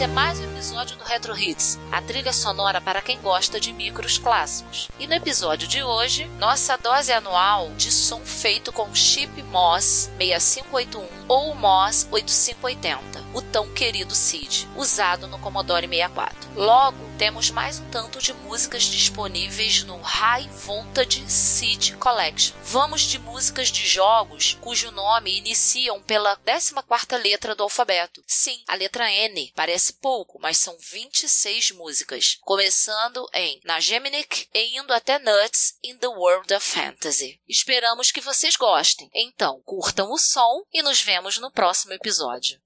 Esse é mais Retro Hits, a trilha sonora para quem gosta de micros clássicos. E no episódio de hoje, nossa dose anual de som feito com chip MOS 6581 ou MOS 8580, o tão querido SID, usado no Commodore 64. Logo, temos mais um tanto de músicas disponíveis no High Voltage SID Collection. Vamos de músicas de jogos cujo nome iniciam pela 14ª letra do alfabeto. Sim, a letra N. Parece pouco, mas são 26 músicas, começando em Nagemnik e indo até Nuts in the World of Fantasy. Esperamos que vocês gostem. Então, curtam o som e nos vemos no próximo episódio.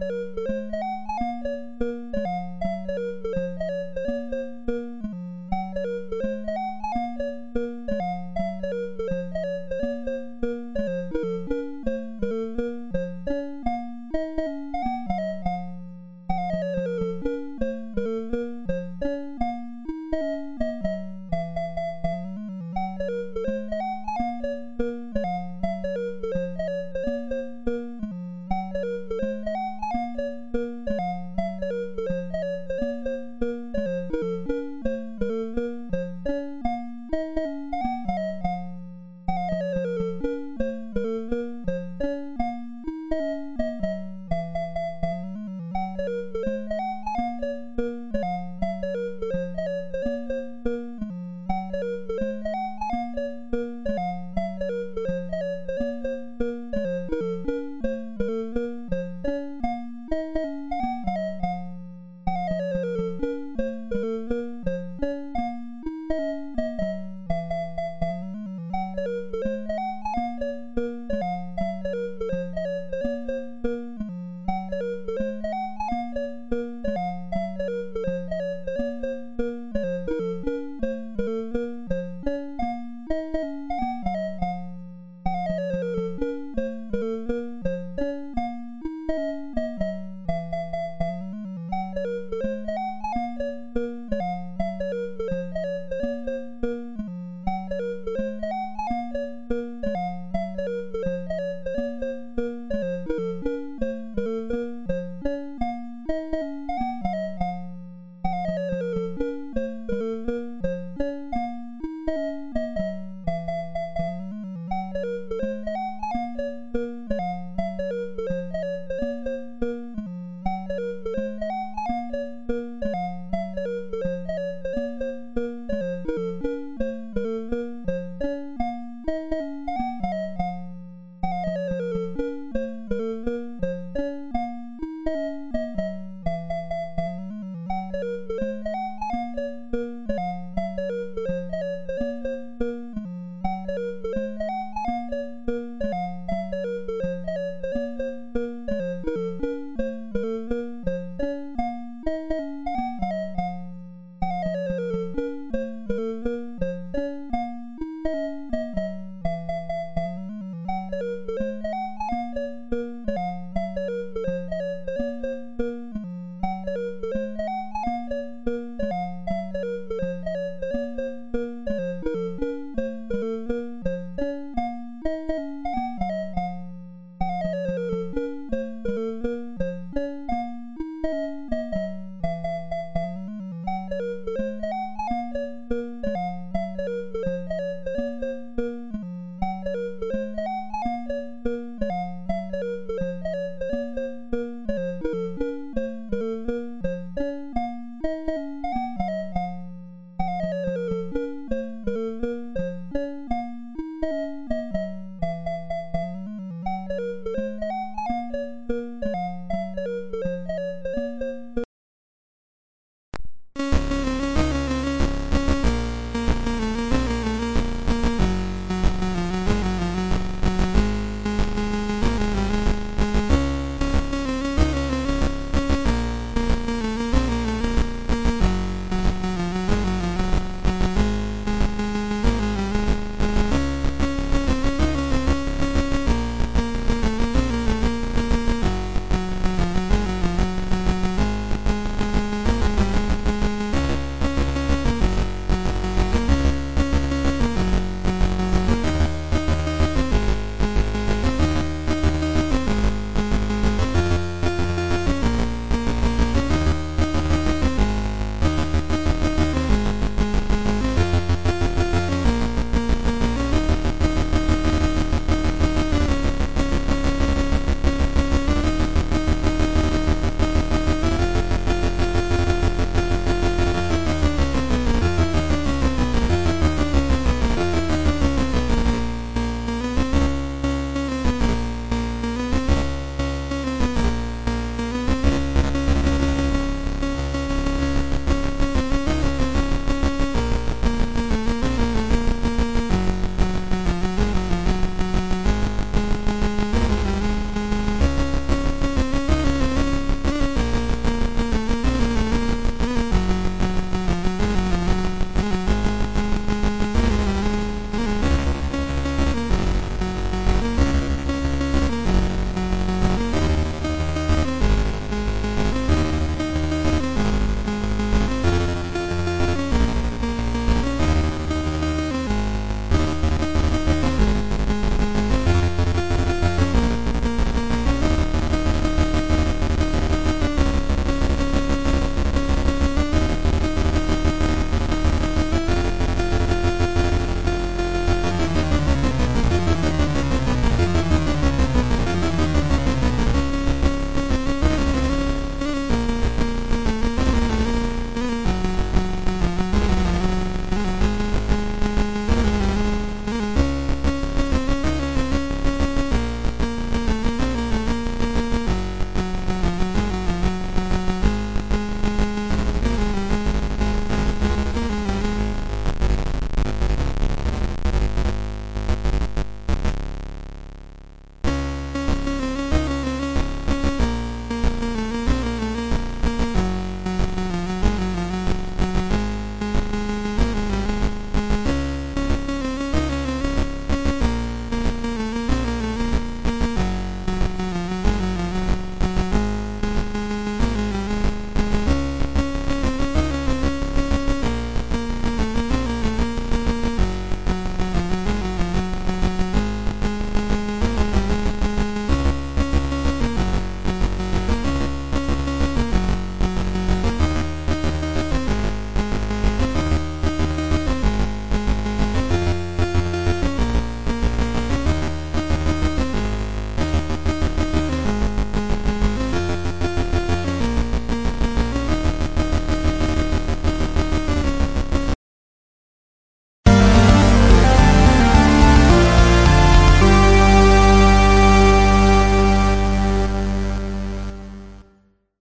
Música